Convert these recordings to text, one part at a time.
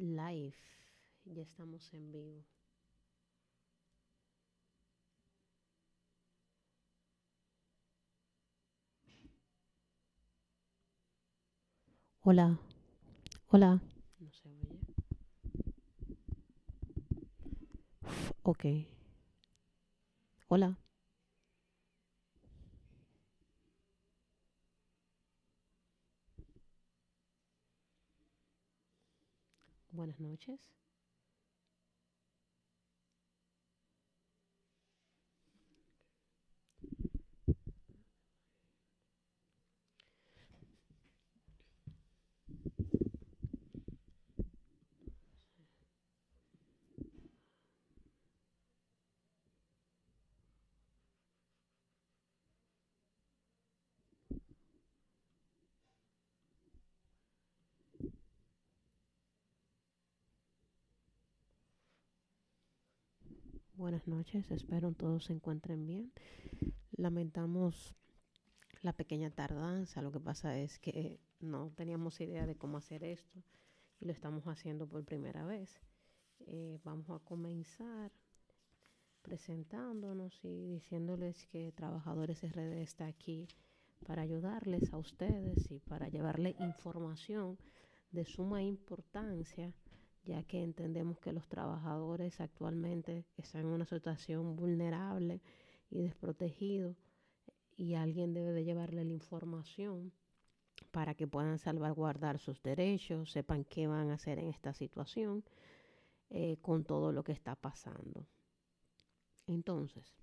live. Ya estamos en vivo. Hola. Hola. No se oye. Ok. Hola. Buenas noches. Buenas noches, espero todos se encuentren bien. Lamentamos la pequeña tardanza, lo que pasa es que no teníamos idea de cómo hacer esto y lo estamos haciendo por primera vez. Eh, vamos a comenzar presentándonos y diciéndoles que Trabajadores RD está aquí para ayudarles a ustedes y para llevarle información de suma importancia ya que entendemos que los trabajadores actualmente están en una situación vulnerable y desprotegido y alguien debe de llevarle la información para que puedan salvaguardar sus derechos, sepan qué van a hacer en esta situación eh, con todo lo que está pasando. Entonces,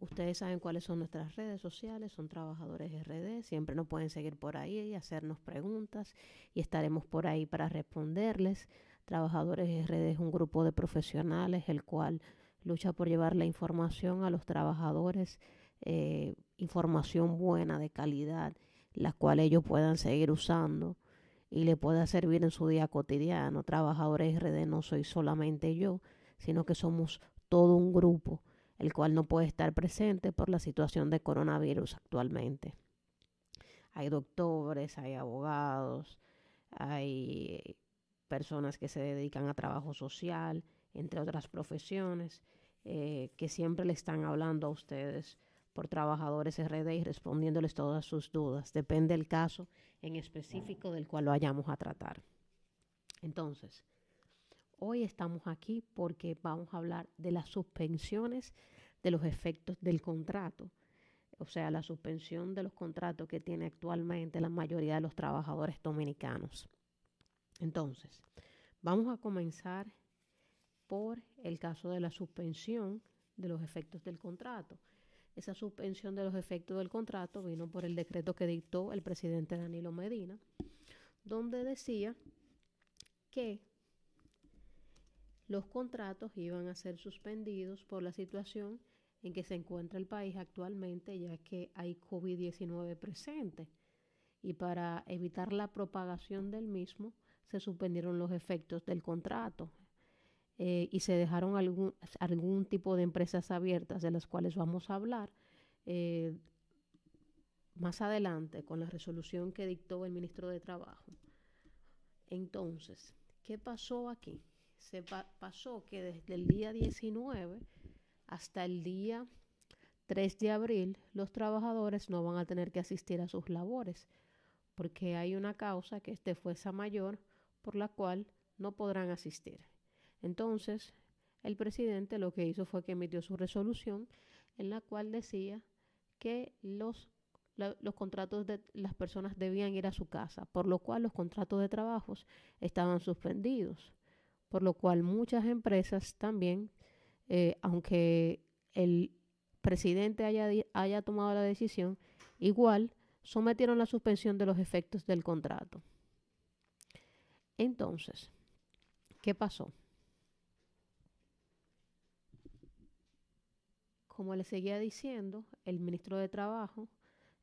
Ustedes saben cuáles son nuestras redes sociales, son trabajadores RD, siempre nos pueden seguir por ahí y hacernos preguntas y estaremos por ahí para responderles. Trabajadores RD es un grupo de profesionales el cual lucha por llevar la información a los trabajadores, eh, información buena, de calidad, la cual ellos puedan seguir usando y le pueda servir en su día cotidiano. Trabajadores RD no soy solamente yo, sino que somos todo un grupo el cual no puede estar presente por la situación de coronavirus actualmente. Hay doctores, hay abogados, hay personas que se dedican a trabajo social, entre otras profesiones, eh, que siempre le están hablando a ustedes por trabajadores RD y respondiéndoles todas sus dudas. Depende del caso en específico del cual lo hayamos a tratar. Entonces, Hoy estamos aquí porque vamos a hablar de las suspensiones de los efectos del contrato, o sea, la suspensión de los contratos que tiene actualmente la mayoría de los trabajadores dominicanos. Entonces, vamos a comenzar por el caso de la suspensión de los efectos del contrato. Esa suspensión de los efectos del contrato vino por el decreto que dictó el presidente Danilo Medina, donde decía que los contratos iban a ser suspendidos por la situación en que se encuentra el país actualmente, ya que hay COVID-19 presente. Y para evitar la propagación del mismo, se suspendieron los efectos del contrato eh, y se dejaron algún, algún tipo de empresas abiertas de las cuales vamos a hablar eh, más adelante con la resolución que dictó el ministro de Trabajo. Entonces, ¿qué pasó aquí? Se pasó que desde el día 19 hasta el día 3 de abril los trabajadores no van a tener que asistir a sus labores porque hay una causa que es de fuerza mayor por la cual no podrán asistir. Entonces, el presidente lo que hizo fue que emitió su resolución en la cual decía que los, los contratos de las personas debían ir a su casa, por lo cual los contratos de trabajos estaban suspendidos por lo cual muchas empresas también, eh, aunque el presidente haya, haya tomado la decisión, igual sometieron la suspensión de los efectos del contrato. Entonces, ¿qué pasó? Como le seguía diciendo, el ministro de Trabajo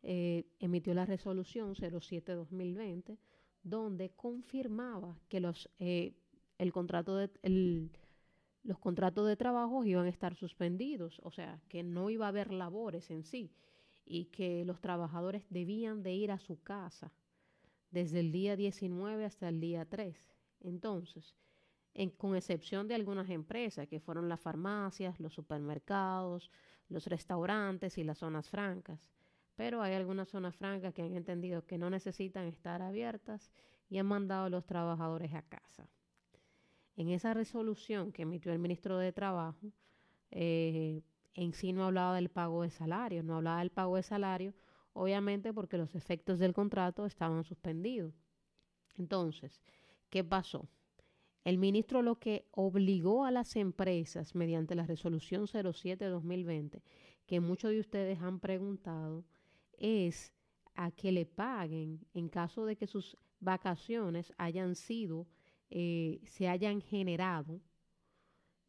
eh, emitió la resolución 07-2020, donde confirmaba que los eh, el contrato de, los contratos de trabajo iban a estar suspendidos, o sea, que no iba a haber labores en sí y que los trabajadores debían de ir a su casa desde el día 19 hasta el día 3. Entonces, con excepción de algunas empresas, que fueron las farmacias, los supermercados, los restaurantes y las zonas francas. Pero hay algunas zonas francas que han entendido que no necesitan estar abiertas y han mandado a los trabajadores a casa. En esa resolución que emitió el ministro de Trabajo, eh, en sí no hablaba del pago de salario, no hablaba del pago de salario, obviamente porque los efectos del contrato estaban suspendidos. Entonces, ¿qué pasó? El ministro lo que obligó a las empresas mediante la resolución 07-2020, que muchos de ustedes han preguntado, es a que le paguen en caso de que sus vacaciones hayan sido, eh, se hayan generado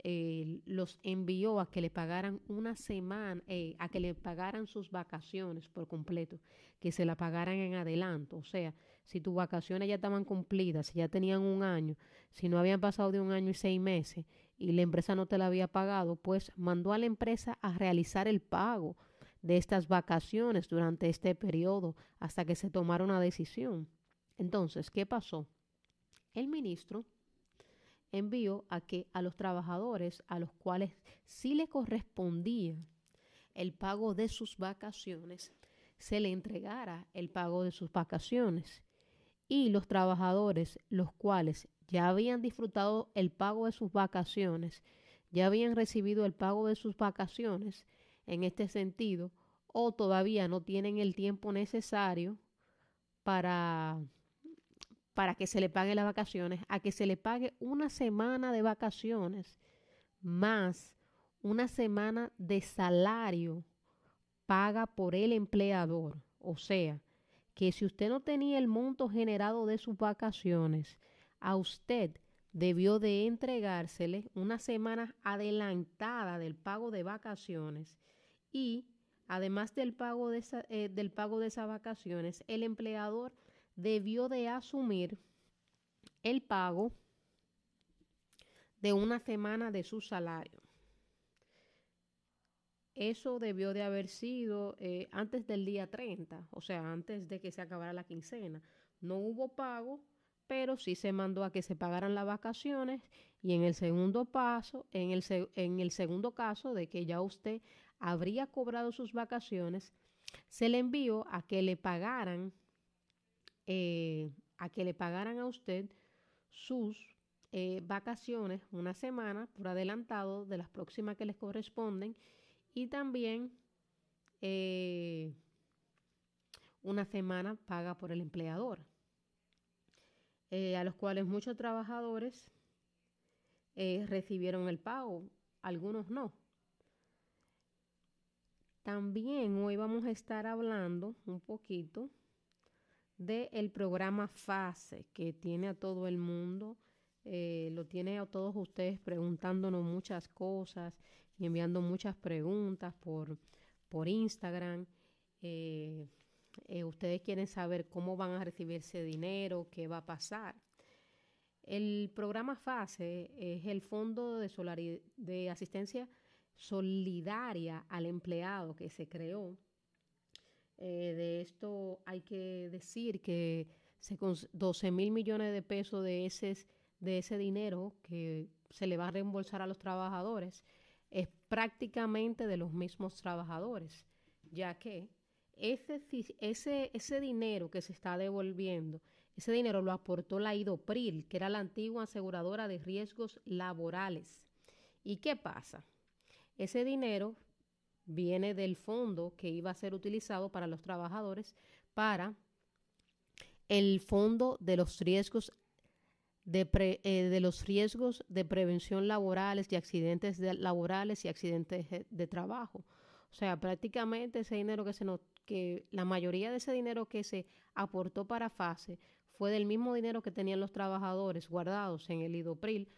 eh, los envió a que le pagaran una semana, eh, a que le pagaran sus vacaciones por completo, que se la pagaran en adelanto. O sea, si tus vacaciones ya estaban cumplidas, si ya tenían un año, si no habían pasado de un año y seis meses y la empresa no te la había pagado, pues mandó a la empresa a realizar el pago de estas vacaciones durante este periodo hasta que se tomara una decisión. Entonces, ¿qué pasó? El ministro envió a que a los trabajadores a los cuales sí le correspondía el pago de sus vacaciones, se le entregara el pago de sus vacaciones. Y los trabajadores los cuales ya habían disfrutado el pago de sus vacaciones, ya habían recibido el pago de sus vacaciones en este sentido, o todavía no tienen el tiempo necesario para para que se le pague las vacaciones, a que se le pague una semana de vacaciones más una semana de salario paga por el empleador. O sea, que si usted no tenía el monto generado de sus vacaciones, a usted debió de entregársele una semana adelantada del pago de vacaciones y además del pago de, eh, del pago de esas vacaciones, el empleador debió de asumir el pago de una semana de su salario. Eso debió de haber sido eh, antes del día 30, o sea, antes de que se acabara la quincena. No hubo pago, pero sí se mandó a que se pagaran las vacaciones y en el segundo paso, en el, en el segundo caso de que ya usted habría cobrado sus vacaciones, se le envió a que le pagaran eh, a que le pagaran a usted sus eh, vacaciones una semana por adelantado de las próximas que les corresponden y también eh, una semana paga por el empleador, a los cuales muchos trabajadores recibieron el pago, algunos no. También hoy vamos a estar hablando un poquito del programa FASE, que tiene a todo el mundo, eh, lo tiene a todos ustedes preguntándonos muchas cosas y enviando muchas preguntas por, por Instagram. Eh, eh, ustedes quieren saber cómo van a recibir ese dinero, qué va a pasar. El programa FASE es el Fondo de, de Asistencia Solidaria al Empleado que se creó eh, de esto hay que decir que se 12 mil millones de pesos de ese, de ese dinero que se le va a reembolsar a los trabajadores es prácticamente de los mismos trabajadores, ya que ese, ese, ese dinero que se está devolviendo, ese dinero lo aportó la IDOPRIL, que era la antigua aseguradora de riesgos laborales. ¿Y qué pasa? Ese dinero viene del fondo que iba a ser utilizado para los trabajadores para el fondo de los riesgos de, eh, de los riesgos de prevención laborales y accidentes laborales y accidentes de, trabajo. O sea, prácticamente ese dinero que se nos, que la mayoría de ese dinero que se aportó para FASE fue del mismo dinero que tenían los trabajadores guardados en el IDOPRIL.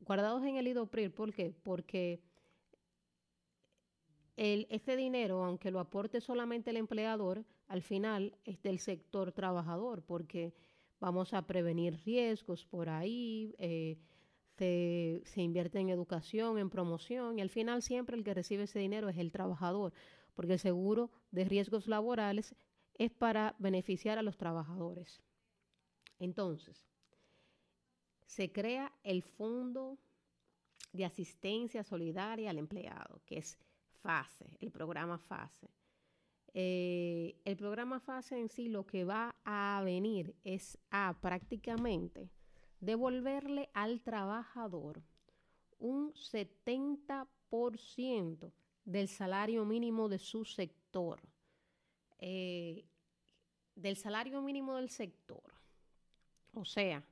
Guardados en el IDOPRIL, ¿por qué? Porque este dinero, aunque lo aporte solamente el empleador, al final es del sector trabajador, porque vamos a prevenir riesgos por ahí, eh, se, se, invierte en educación, en promoción, y al final siempre el que recibe ese dinero es el trabajador, porque el seguro de riesgos laborales es para beneficiar a los trabajadores. Entonces, se crea el Fondo de Asistencia Solidaria al Empleado, que es FASE, el programa FASE. Eh, el programa FASE en sí lo que va a venir es a prácticamente devolverle al trabajador un 70% del salario mínimo de su sector. Eh, del salario mínimo del sector. O sea,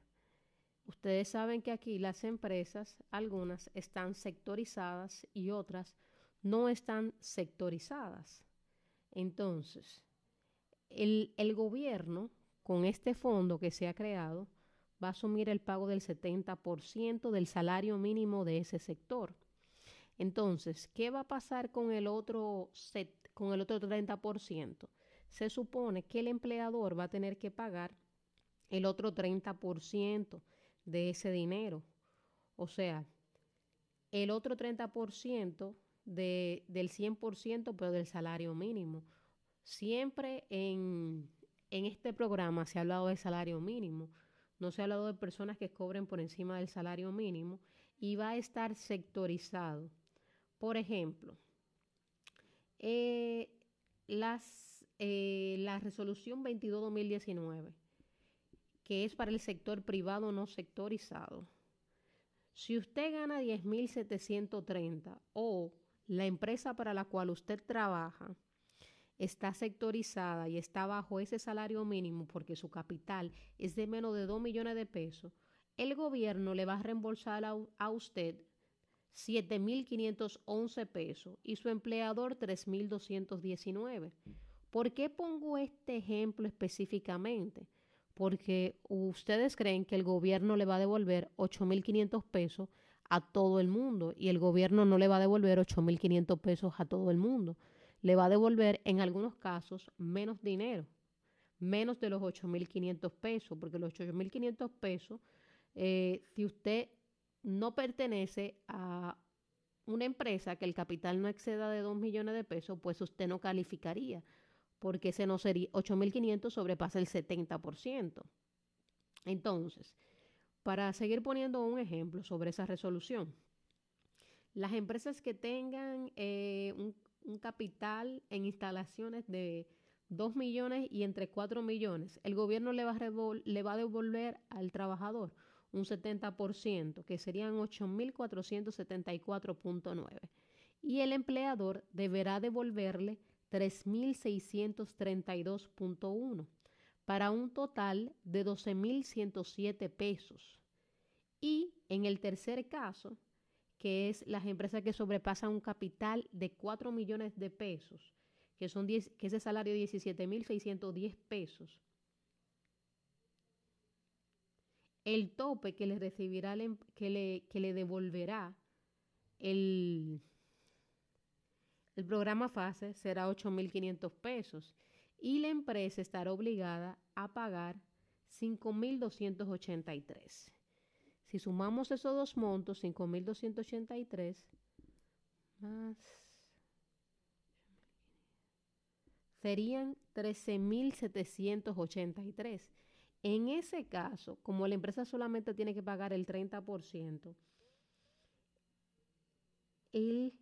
ustedes saben que aquí las empresas, algunas están sectorizadas y otras no están sectorizadas. Entonces, el, gobierno, con este fondo que se ha creado, va a asumir el pago del 70% del salario mínimo de ese sector. Entonces, ¿qué va a pasar con el otro, con el otro 30%? Se supone que el empleador va a tener que pagar el otro 30% de ese dinero. O sea, el otro 30% de, del 100%, pero del salario mínimo. Siempre en, en este programa se ha hablado de salario mínimo, no se ha hablado de personas que cobren por encima del salario mínimo y va a estar sectorizado. Por ejemplo, eh, las, eh, la resolución 22-2019, que es para el sector privado no sectorizado. Si usted gana 10.730 o la empresa para la cual usted trabaja está sectorizada y está bajo ese salario mínimo porque su capital es de menos de 2 millones de pesos, el gobierno le va a reembolsar a, a usted 7.511 pesos y su empleador 3.219. ¿Por qué pongo este ejemplo específicamente? Porque ustedes creen que el gobierno le va a devolver 8.500 pesos a todo el mundo y el gobierno no le va a devolver 8.500 pesos a todo el mundo le va a devolver en algunos casos menos dinero, menos de los 8.500 pesos, porque los 8.500 pesos, eh, si usted no pertenece a una empresa que el capital no exceda de 2 millones de pesos, pues usted no calificaría, porque ese no sería 8.500 sobrepasa el 70%. Entonces, para seguir poniendo un ejemplo sobre esa resolución, las empresas que tengan eh, un, capital en instalaciones de 2 millones y entre 4 millones, el gobierno le va, a le va a devolver al trabajador un 70%, que serían 8.474.9. Y el empleador deberá devolverle 3.632.1 para un total de 12.107 pesos. Y en el tercer caso, que es las empresas que sobrepasan un capital de 4 millones de pesos, que, son 10, que es el salario de 17.610 pesos. El tope que le recibirá, em, que le, que le devolverá el, el programa FASE será 8.500 pesos y la empresa estará obligada a pagar 5.283. Si sumamos esos dos montos, 5.283 más serían 13.783. En ese caso, como la empresa solamente tiene que pagar el 30%, el,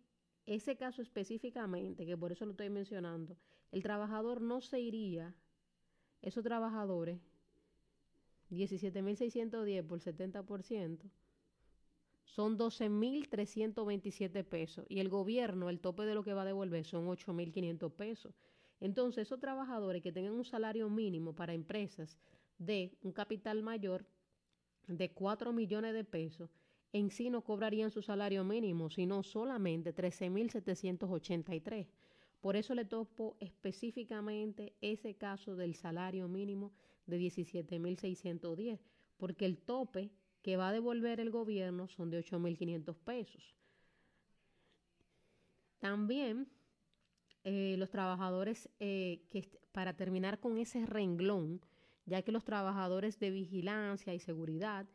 ese caso específicamente, que por eso lo estoy mencionando, el trabajador no se iría, esos trabajadores 17.610 por 70%, son 12.327 pesos. Y el gobierno, el tope de lo que va a devolver son 8.500 pesos. Entonces, esos trabajadores que tengan un salario mínimo para empresas de un capital mayor de 4 millones de pesos, en sí no cobrarían su salario mínimo, sino solamente 13.783. Por eso le topo específicamente ese caso del salario mínimo de 17.610, porque el tope que va a devolver el gobierno son de 8.500 pesos. También eh, los trabajadores, eh, que para terminar con ese renglón, ya que los trabajadores de vigilancia y seguridad,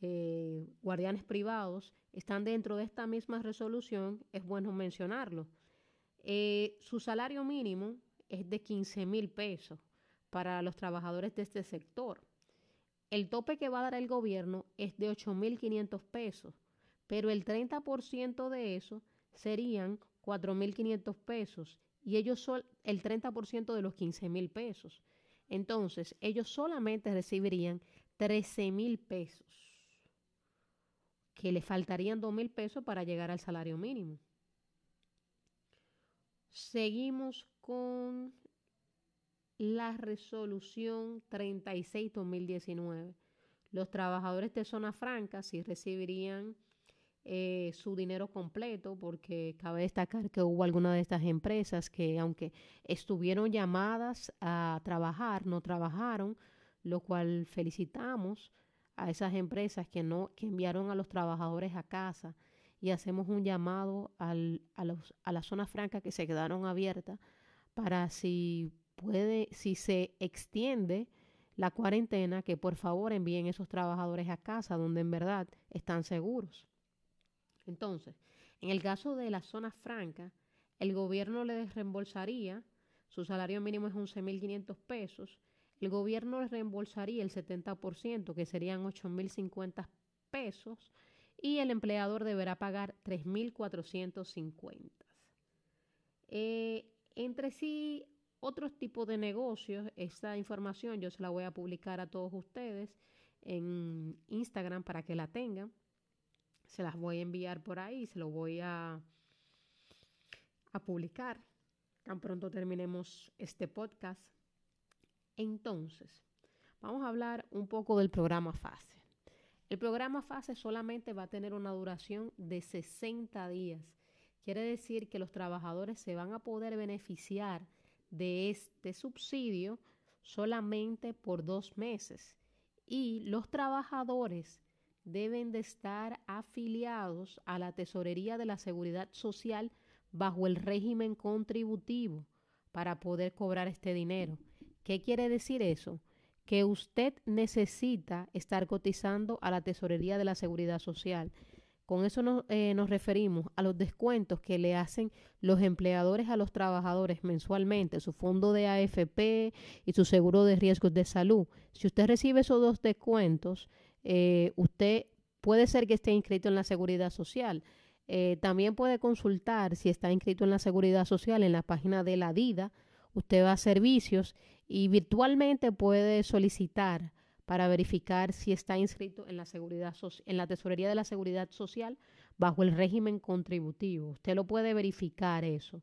eh, guardianes privados, están dentro de esta misma resolución, es bueno mencionarlo. Su salario mínimo es de 15 mil pesos para los trabajadores de este sector. el tope que va a dar el gobierno es de 8.500 pesos, pero el 30% de eso serían 4.500 pesos y ellos son el 30% de los 15.000 pesos. Entonces, ellos solamente recibirían 13.000 pesos, que le faltarían 2.000 pesos para llegar al salario mínimo. Seguimos con la resolución 36-2019. Los trabajadores de zona franca sí recibirían eh, su dinero completo, porque cabe destacar que hubo algunas de estas empresas que aunque estuvieron llamadas a trabajar, no trabajaron, lo cual felicitamos a esas empresas que no que enviaron a los trabajadores a casa y hacemos un llamado al, a, los, a las zonas francas que se quedaron abiertas para si puede, si se extiende la cuarentena, que por favor envíen esos trabajadores a casa donde en verdad están seguros. Entonces, en el caso de la zona franca, el gobierno le reembolsaría, su salario mínimo es 11.500 pesos, el gobierno le reembolsaría el 70%, que serían 8.050 pesos, y el empleador deberá pagar 3.450. Eh, entre sí, otros tipos de negocios, esta información yo se la voy a publicar a todos ustedes en Instagram para que la tengan se las voy a enviar por ahí, se lo voy a, a publicar tan pronto terminemos este podcast. Entonces, vamos a hablar un poco del programa FASE. El programa FASE solamente va a tener una duración de 60 días. Quiere decir que los trabajadores se van a poder beneficiar de este subsidio solamente por dos meses. Y los trabajadores deben de estar afiliados a la Tesorería de la Seguridad Social bajo el régimen contributivo para poder cobrar este dinero. ¿Qué quiere decir eso? Que usted necesita estar cotizando a la Tesorería de la Seguridad Social. Con eso eh, nos referimos a los descuentos que le hacen los empleadores a los trabajadores mensualmente, su fondo de AFP y su seguro de riesgos de salud. Si usted recibe esos dos descuentos, eh, usted puede ser que esté inscrito en la seguridad social. Eh, también puede consultar si está inscrito en la seguridad social en la página de la DIDA. Usted va a servicios y virtualmente puede solicitar para verificar si está inscrito en la seguridad en la tesorería de la seguridad social bajo el régimen contributivo. Usted lo puede verificar eso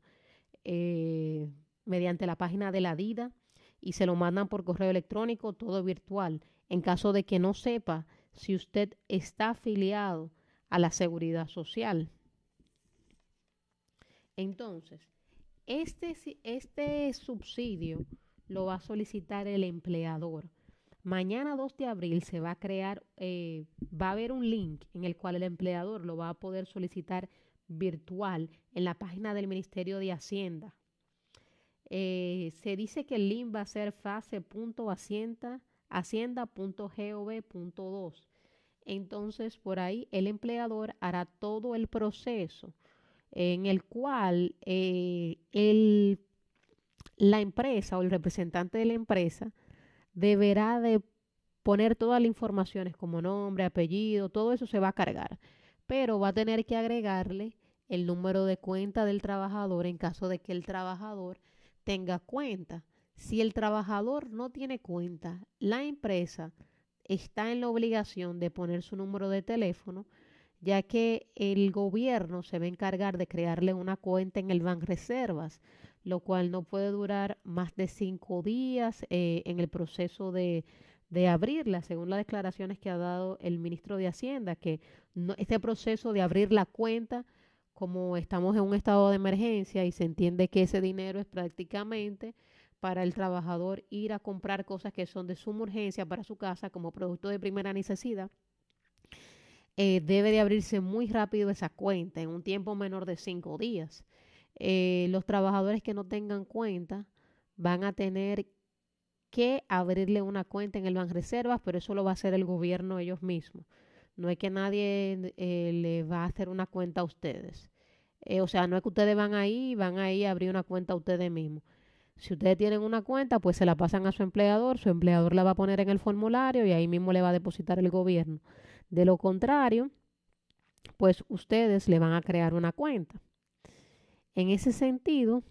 eh, mediante la página de la DIDA y se lo mandan por correo electrónico, todo virtual. En caso de que no sepa si usted está afiliado a la seguridad social. Entonces, este, este subsidio lo va a solicitar el empleador. Mañana 2 de abril se va a crear, eh, va a haber un link en el cual el empleador lo va a poder solicitar virtual en la página del Ministerio de Hacienda. Eh, se dice que el link va a ser fase.hacienda.gov.2. Entonces, por ahí el empleador hará todo el proceso en el cual eh, la empresa o el representante de la empresa deberá de poner todas las informaciones como nombre, apellido, todo eso se va a cargar, pero va a tener que agregarle el número de cuenta del trabajador en caso de que el trabajador tenga cuenta. Si el trabajador no tiene cuenta, la empresa está en la obligación de poner su número de teléfono, ya que el gobierno se va a encargar de crearle una cuenta en el Banco Reservas, lo cual no puede durar más de cinco días eh, en el proceso de, de, abrirla, según las declaraciones que ha dado el ministro de Hacienda, que este proceso de abrir la cuenta como estamos en un estado de emergencia y se entiende que ese dinero es prácticamente para el trabajador ir a comprar cosas que son de suma urgencia para su casa como producto de primera necesidad, eh, debe de abrirse muy rápido esa cuenta en un tiempo menor de cinco días. Eh, los trabajadores que no tengan cuenta van a tener que abrirle una cuenta en el Banco Reservas, pero eso lo va a hacer el gobierno ellos mismos. No es que nadie eh, le va a hacer una cuenta a ustedes. Eh, o sea, no es que ustedes van ahí, van ahí a abrir una cuenta a ustedes mismos. Si ustedes tienen una cuenta, pues se la pasan a su empleador, su empleador la va a poner en el formulario y ahí mismo le va a depositar el gobierno. De lo contrario, pues ustedes le van a crear una cuenta. En ese sentido,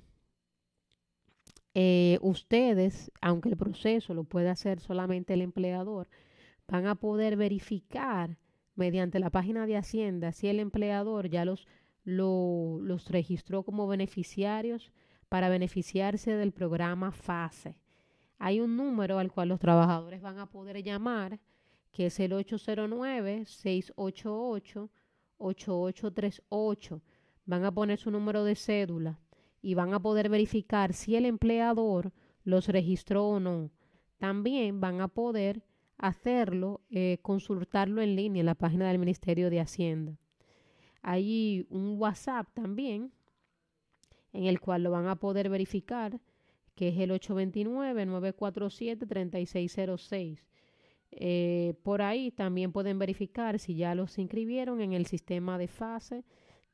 eh, ustedes, aunque el proceso lo puede hacer solamente el empleador, van a poder verificar mediante la página de Hacienda si el empleador ya los, los registró como beneficiarios para beneficiarse del programa FASE. Hay un número al cual los trabajadores van a poder llamar, que es el 809-688-8838. Van a poner su número de cédula y van a poder verificar si el empleador los registró o no. También van a poder hacerlo, eh, consultarlo en línea en la página del Ministerio de Hacienda. Hay un WhatsApp también en el cual lo van a poder verificar, que es el 829-947-3606. Eh, por ahí también pueden verificar si ya los inscribieron en el sistema de fase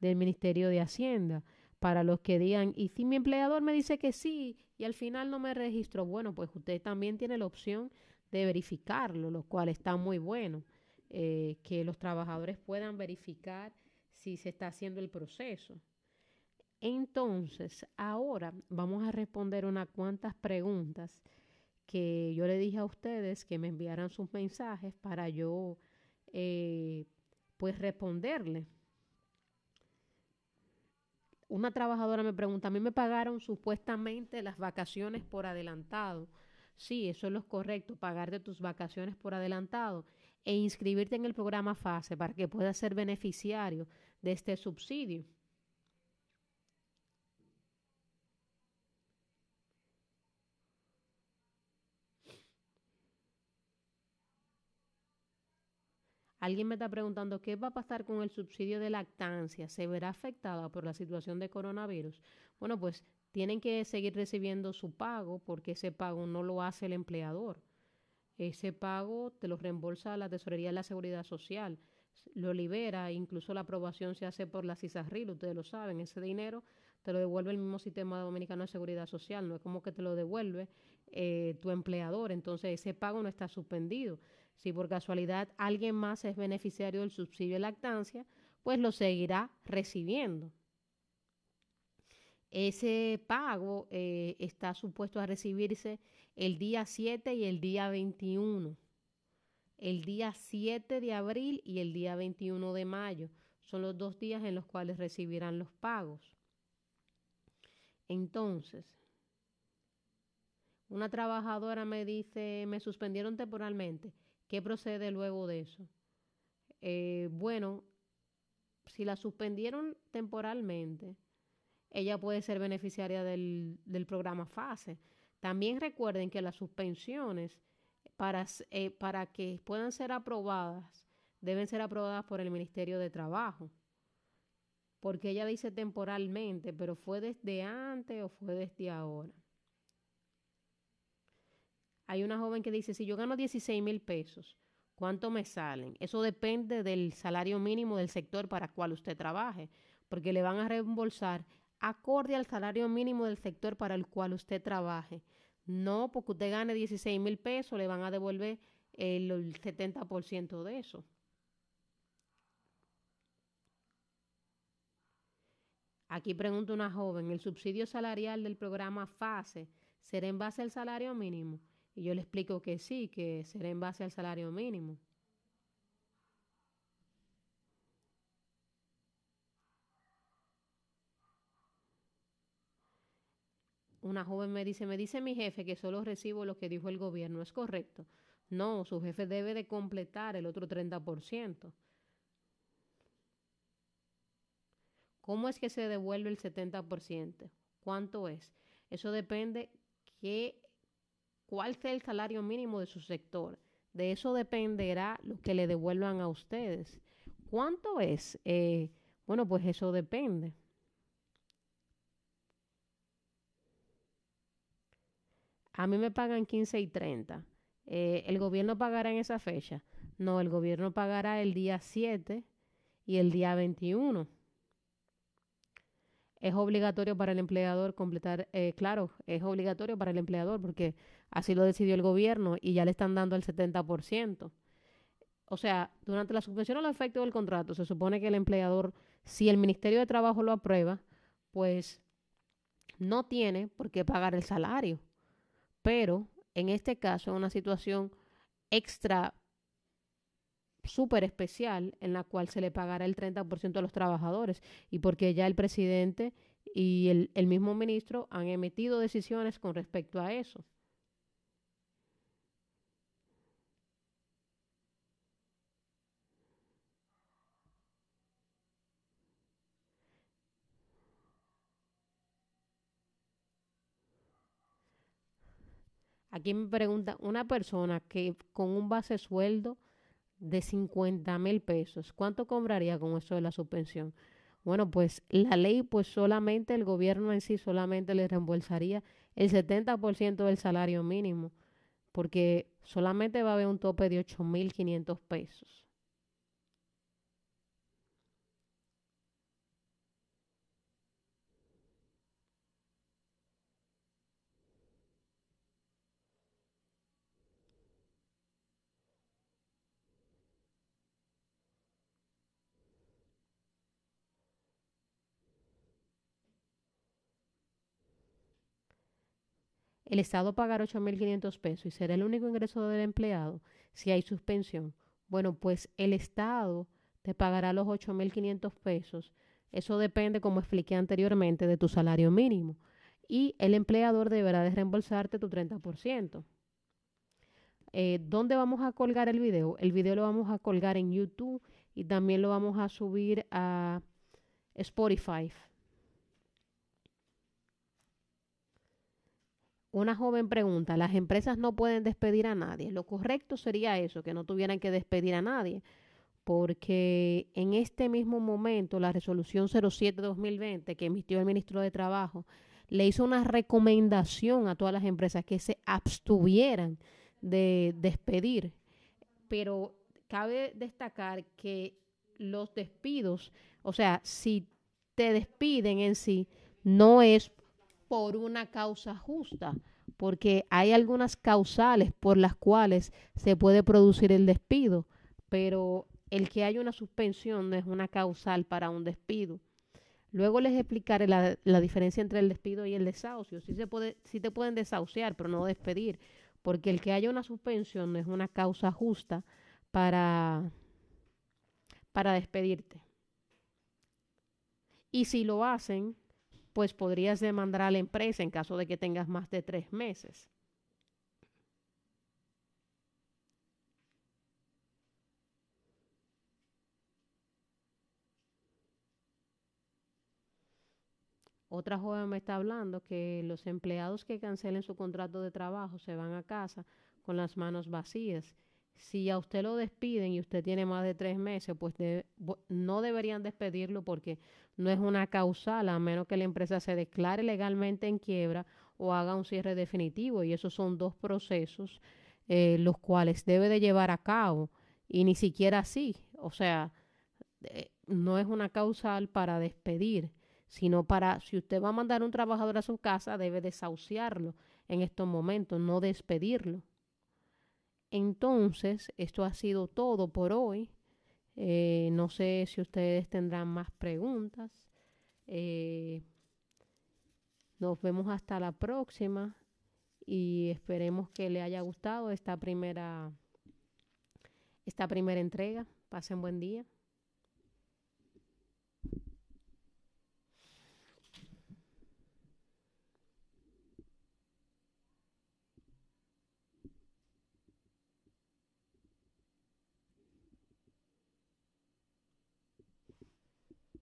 del Ministerio de Hacienda. Para los que digan, y si mi empleador me dice que sí y al final no me registro, bueno, pues usted también tiene la opción de verificarlo, lo cual está muy bueno, eh, que los trabajadores puedan verificar si se está haciendo el proceso. Entonces, ahora vamos a responder unas cuantas preguntas que yo le dije a ustedes que me enviaran sus mensajes para yo eh, pues responderle. Una trabajadora me pregunta, a mí me pagaron supuestamente las vacaciones por adelantado. Sí, eso es lo correcto, pagarte tus vacaciones por adelantado e inscribirte en el programa FASE para que puedas ser beneficiario de este subsidio. Alguien me está preguntando qué va a pasar con el subsidio de lactancia. ¿Se verá afectada por la situación de coronavirus? Bueno, pues tienen que seguir recibiendo su pago porque ese pago no lo hace el empleador. Ese pago te lo reembolsa la Tesorería de la Seguridad Social, lo libera, incluso la aprobación se hace por la CISARRIL, ustedes lo saben, ese dinero te lo devuelve el mismo sistema dominicano de seguridad social, no es como que te lo devuelve eh, tu empleador, entonces ese pago no está suspendido. Si por casualidad alguien más es beneficiario del subsidio de lactancia, pues lo seguirá recibiendo. Ese pago eh, está supuesto a recibirse el día 7 y el día 21. El día 7 de abril y el día 21 de mayo son los dos días en los cuales recibirán los pagos. Entonces, una trabajadora me dice, me suspendieron temporalmente. ¿Qué procede luego de eso? Eh, bueno, si la suspendieron temporalmente, ella puede ser beneficiaria del, programa FASE. También recuerden que las suspensiones, para, eh, para que puedan ser aprobadas, deben ser aprobadas por el Ministerio de Trabajo. Porque ella dice temporalmente, pero fue desde antes o fue desde ahora. Hay una joven que dice, si yo gano 16 mil pesos, ¿cuánto me salen? Eso depende del salario mínimo del sector para el cual usted trabaje, porque le van a reembolsar acorde al salario mínimo del sector para el cual usted trabaje. No, porque usted gane 16 mil pesos, le van a devolver el, el 70% de eso. Aquí pregunta una joven, ¿el subsidio salarial del programa FASE será en base al salario mínimo? Y yo le explico que sí, que será en base al salario mínimo. Una joven me dice, me dice mi jefe que solo recibo lo que dijo el gobierno. ¿Es correcto? No, su jefe debe de completar el otro 30%. ¿Cómo es que se devuelve el 70%? ¿Cuánto es? Eso depende qué, cuál sea el salario mínimo de su sector. De eso dependerá lo que le devuelvan a ustedes. ¿Cuánto es? Eh, bueno, pues eso depende. A mí me pagan 15 y 30. Eh, ¿El gobierno pagará en esa fecha? No, el gobierno pagará el día 7 y el día 21. es obligatorio para el empleador completar, eh, claro, es obligatorio para el empleador porque así lo decidió el gobierno y ya le están dando el 70%. O sea, durante la suspensión el efecto del contrato, se supone que el empleador, si el Ministerio de Trabajo lo aprueba, pues no tiene por qué pagar el salario. Pero en este caso es una situación extra súper especial en la cual se le pagará el 30% a los trabajadores y porque ya el presidente y el mismo ministro han emitido decisiones con respecto a eso. Aquí me pregunta una persona que con un base sueldo de 50 mil pesos, ¿cuánto cobraría con eso de la suspensión? Bueno, pues la ley, pues solamente el gobierno en sí solamente le reembolsaría el 70% del salario mínimo, porque solamente va a haber un tope de 8.500 pesos. El Estado pagará 8.500 pesos y será el único ingreso del empleado si hay suspensión. Bueno, pues el Estado te pagará los 8.500 pesos. Eso depende, como expliqué anteriormente, de tu salario mínimo. Y el empleador deberá de reembolsarte tu 30%. Eh, ¿Dónde vamos a colgar el video? El video lo vamos a colgar en YouTube y también lo vamos a subir a Spotify. Una joven pregunta, las empresas no pueden despedir a nadie. Lo correcto sería eso, que no tuvieran que despedir a nadie, porque en este mismo momento la resolución 07-2020 que emitió el ministro de Trabajo le hizo una recomendación a todas las empresas que se abstuvieran de despedir. Pero cabe destacar que los despidos, o sea, si te despiden en sí, no es por una causa justa, porque hay algunas causales por las cuales se puede producir el despido, pero el que haya una suspensión no es una causal para un despido. Luego les explicaré la, la diferencia entre el despido y el desahucio. Sí, se puede, sí te pueden desahuciar, pero no despedir, porque el que haya una suspensión no es una causa justa para, para despedirte. Y si lo hacen, pues podrías demandar a la empresa en caso de que tengas más de tres meses. Otra joven me está hablando que los empleados que cancelen su contrato de trabajo se van a casa con las manos vacías. Si a usted lo despiden y usted tiene más de tres meses, pues no deberían despedirlo porque no es una causal, a menos que la empresa se declare legalmente en quiebra o haga un cierre definitivo. Y esos son dos procesos eh, los cuales debe de llevar a cabo. Y ni siquiera así. O sea, eh, no es una causal para despedir, sino para, si usted va a mandar un trabajador a su casa, debe desahuciarlo en estos momentos, no despedirlo. Entonces, esto ha sido todo por hoy. Eh, no sé si ustedes tendrán más preguntas. Eh, nos vemos hasta la próxima y esperemos que le haya gustado esta primera esta primera entrega. Pasen buen día.